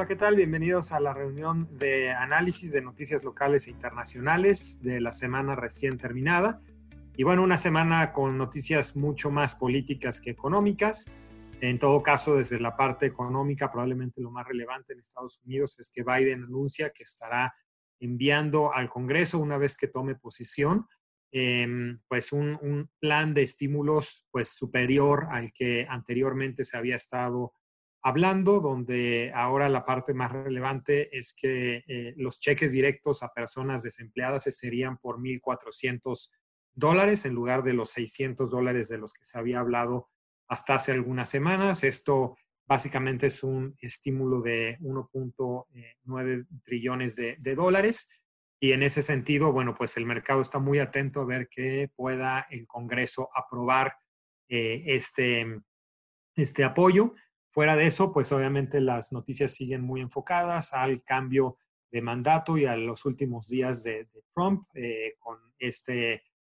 Hola, ¿qué tal? Bienvenidos a la reunión de análisis de noticias locales e internacionales de la semana recién terminada. Y bueno, una semana con noticias mucho más políticas que económicas. En todo caso, desde la parte económica, probablemente lo más relevante en Estados Unidos es que Biden anuncia que estará enviando al Congreso, una vez que tome posición, em, pues un, un, plan de estímulos pues superior al que anteriormente se había estado hablando, donde ahora la parte más relevante es que eh, los cheques directos a personas desempleadas serían por 1.400 dólares en lugar de los 600 dólares de los que se había hablado hasta hace algunas semanas. Esto básicamente es un estímulo de 1.9 trillones de, dólares. Y en ese sentido, bueno, pues el mercado está muy atento a ver que pueda el Congreso aprobar eh, este, este apoyo. Fuera de eso, pues obviamente las noticias siguen muy enfocadas al cambio de mandato y a los últimos días de, Trump, eh, con esta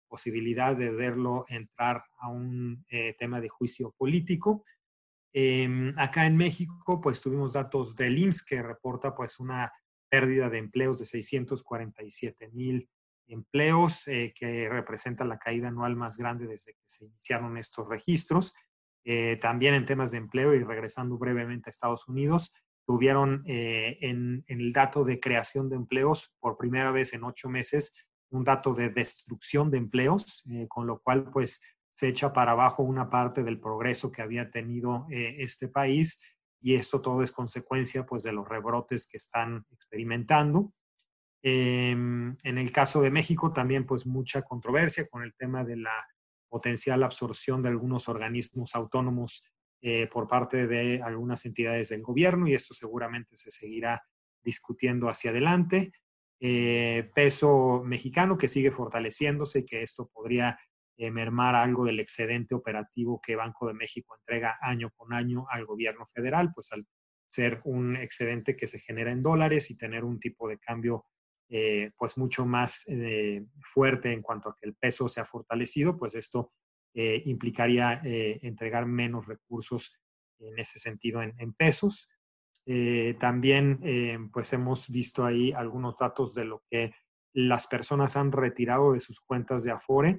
posibilidad de verlo entrar a un eh, tema de juicio político. Em, acá en México, pues tuvimos datos del IMSS que reporta pues una pérdida de empleos de 647 mil empleos, eh, que representa la caída anual más grande desde que se iniciaron estos registros. Eh, también en temas de empleo y regresando brevemente a Estados Unidos, tuvieron eh, en, el dato de creación de empleos por primera vez en ocho meses un dato de destrucción de empleos, eh, con lo cual pues se echa para abajo una parte del progreso que había tenido este país y esto todo es consecuencia pues de los rebrotes que están experimentando. Em, en el caso de México también pues mucha controversia con el tema de la potencial absorción de algunos organismos autónomos eh, por parte de algunas entidades del gobierno y esto seguramente se seguirá discutiendo hacia adelante. Eh, peso mexicano que sigue fortaleciéndose y que esto podría eh, mermar algo del excedente operativo que Banco de México entrega año con año al gobierno federal, pues al ser un excedente que se genera en dólares y tener un tipo de cambio eh, pues mucho más eh, fuerte en cuanto a que el peso se ha fortalecido, pues esto eh, implicaría entregar menos recursos en ese sentido en, pesos. también pues hemos visto ahí algunos datos de lo que las personas han retirado de sus cuentas de Afore,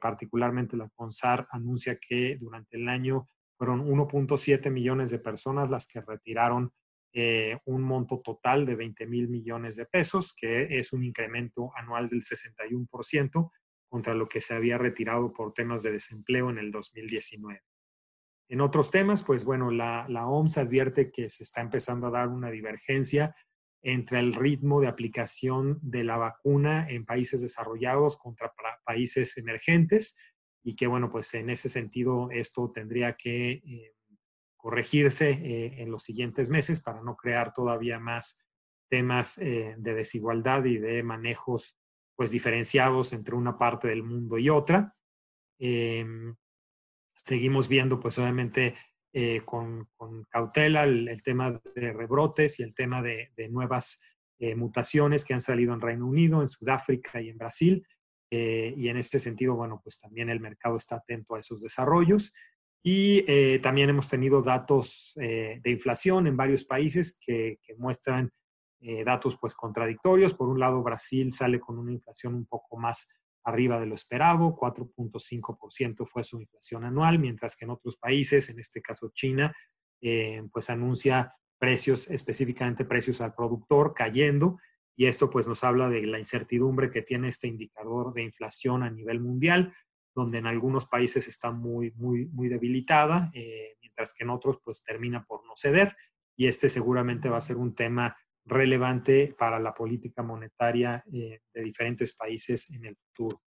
particularmente la CONSAR anuncia que durante el año fueron 1.7 millones de personas las que retiraron eh, un monto total de 20 mil millones de pesos, que es un incremento anual del 61% contra lo que se había retirado por temas de desempleo en el 2019. En otros temas, pues bueno, la, la OMS advierte que se está empezando a dar una divergencia entre el ritmo de aplicación de la vacuna en países desarrollados contra países emergentes y que bueno, pues en ese sentido esto tendría que eh, corregirse eh, en los siguientes meses para no crear todavía más temas eh, de desigualdad y de manejos pues diferenciados entre una parte del mundo y otra. Em, seguimos viendo pues obviamente eh, con, cautela el, tema de rebrotes y el tema de, de nuevas mutaciones que han salido en Reino Unido, en Sudáfrica y en Brasil. y en este sentido, bueno, pues también el mercado está atento a esos desarrollos. Y eh, también hemos tenido datos eh, de inflación en varios países que, muestran eh, datos pues contradictorios. Por un lado, Brasil sale con una inflación un poco más arriba de lo esperado, 4.5% fue su inflación anual, mientras que en otros países, en este caso China, pues anuncia precios, específicamente precios al productor, cayendo. Y esto pues nos habla de la incertidumbre que tiene este indicador de inflación a nivel mundial donde en algunos países está muy, muy, muy debilitada, eh, mientras que en otros pues termina por no ceder y este seguramente va a ser un tema relevante para la política monetaria eh, de diferentes países en el futuro.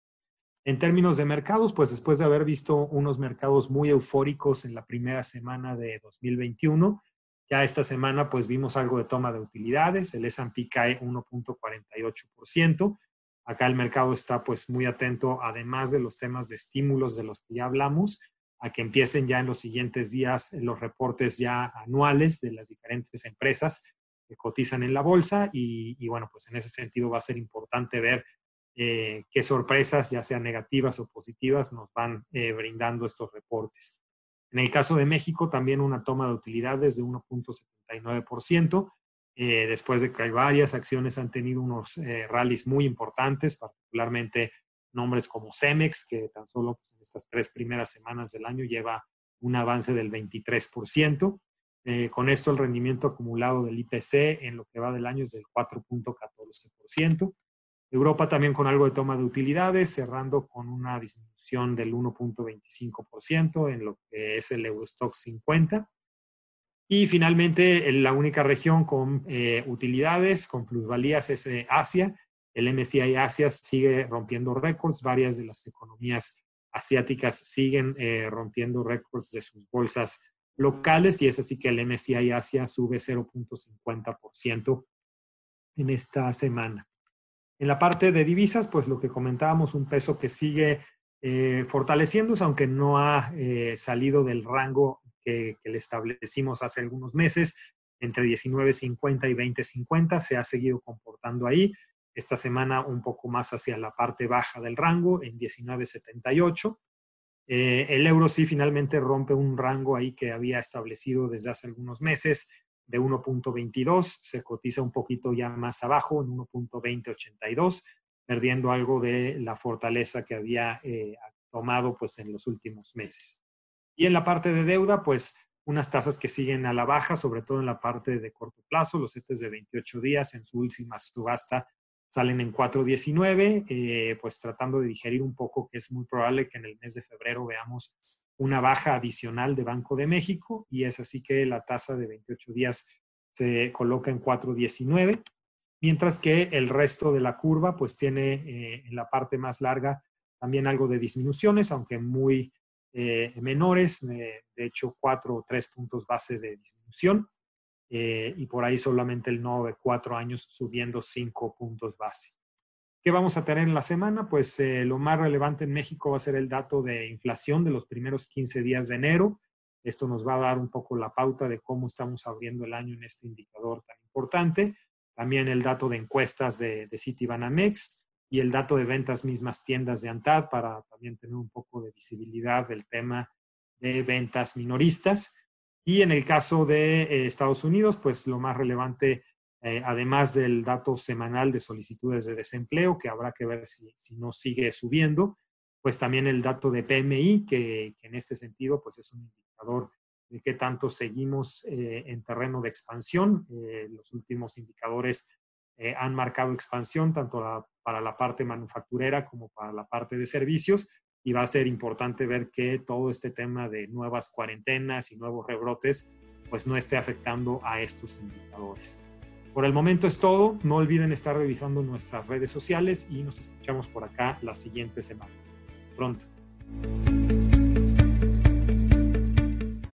En términos de mercados, pues después de haber visto unos mercados muy eufóricos en la primera semana de 2021, ya esta semana pues vimos algo de toma de utilidades, el S&P cae 1.48%, Acá el mercado está pues muy atento, además de los temas de estímulos de los que ya hablamos, a que empiecen ya en los siguientes días los reportes ya anuales de las diferentes empresas que cotizan en la bolsa y, bueno, pues en ese sentido va a ser importante ver eh, qué sorpresas, ya sean negativas o positivas, nos van eh, brindando estos reportes. En el caso de México, también una toma de utilidades de 1.79%, eh, después de que varias acciones han tenido unos eh, rallies muy importantes, particularmente nombres como Cemex, que tan solo pues, en estas tres primeras semanas del año lleva un avance del 23%. Eh, con esto el rendimiento acumulado del IPC en lo que va del año es del 4.14%. Europa también con algo de toma de utilidades, cerrando con una disminución del 1.25% en lo que es el Eurostock 50. Y finalmente, la única región con eh, utilidades, con plusvalías, es eh, Asia. El MSCI Asia sigue rompiendo récords. Varias de las economías asiáticas siguen eh, rompiendo récords de sus bolsas locales y es así que el MSCI Asia sube 0.50% en esta semana. En la parte de divisas, pues lo que comentábamos, un peso que sigue fortaleciéndose, aunque no ha salido del rango que, le establecimos hace algunos meses, entre 19.50 y 20.50, se ha seguido comportando ahí. Esta semana un poco más hacia la parte baja del rango, en 19.78. Eh, el euro sí finalmente rompe un rango ahí que había establecido desde hace algunos meses de 1.22, se cotiza un poquito ya más abajo, en 1.2082, perdiendo algo de la fortaleza que había eh, tomado pues en los últimos meses. Y en la parte de deuda, pues unas tasas que siguen a la baja, sobre todo en la parte de corto plazo, los CETES de 28 días en su última subasta salen en 4.19, eh, pues tratando de digerir un poco que es muy probable que en el mes de febrero veamos una baja adicional de Banco de México y es así que la tasa de 28 días se coloca en 4.19, mientras que el resto de la curva pues tiene eh, en la parte más larga también algo de disminuciones, aunque muy eh, menores, de hecho 4 o 3 puntos base de disminución eh, y por ahí solamente el nodo de 4 años subiendo 5 puntos base. ¿Qué vamos a tener en la semana? Pues eh, lo más relevante en México va a ser el dato de inflación de los primeros 15 días de enero. Esto nos va a dar un poco la pauta de cómo estamos abriendo el año en este indicador tan importante. También el dato de encuestas de, de Citibanamex y el dato de ventas mismas tiendas de ANTAD para también tener un poco de visibilidad del tema de ventas minoristas. Y en el caso de eh, Estados Unidos, pues lo más relevante eh, además del dato semanal de solicitudes de desempleo, que habrá que ver si, no sigue subiendo, pues también el dato de PMI, que, en este sentido pues es un indicador de qué tanto seguimos eh, en terreno de expansión. Eh, los últimos indicadores han marcado expansión tanto para la parte manufacturera como para la parte de servicios y va a ser importante ver que todo este tema de nuevas cuarentenas y nuevos rebrotes pues no esté afectando a estos indicadores. Por el momento es todo. No olviden estar revisando nuestras redes sociales y nos escuchamos por acá la siguiente semana. Pronto.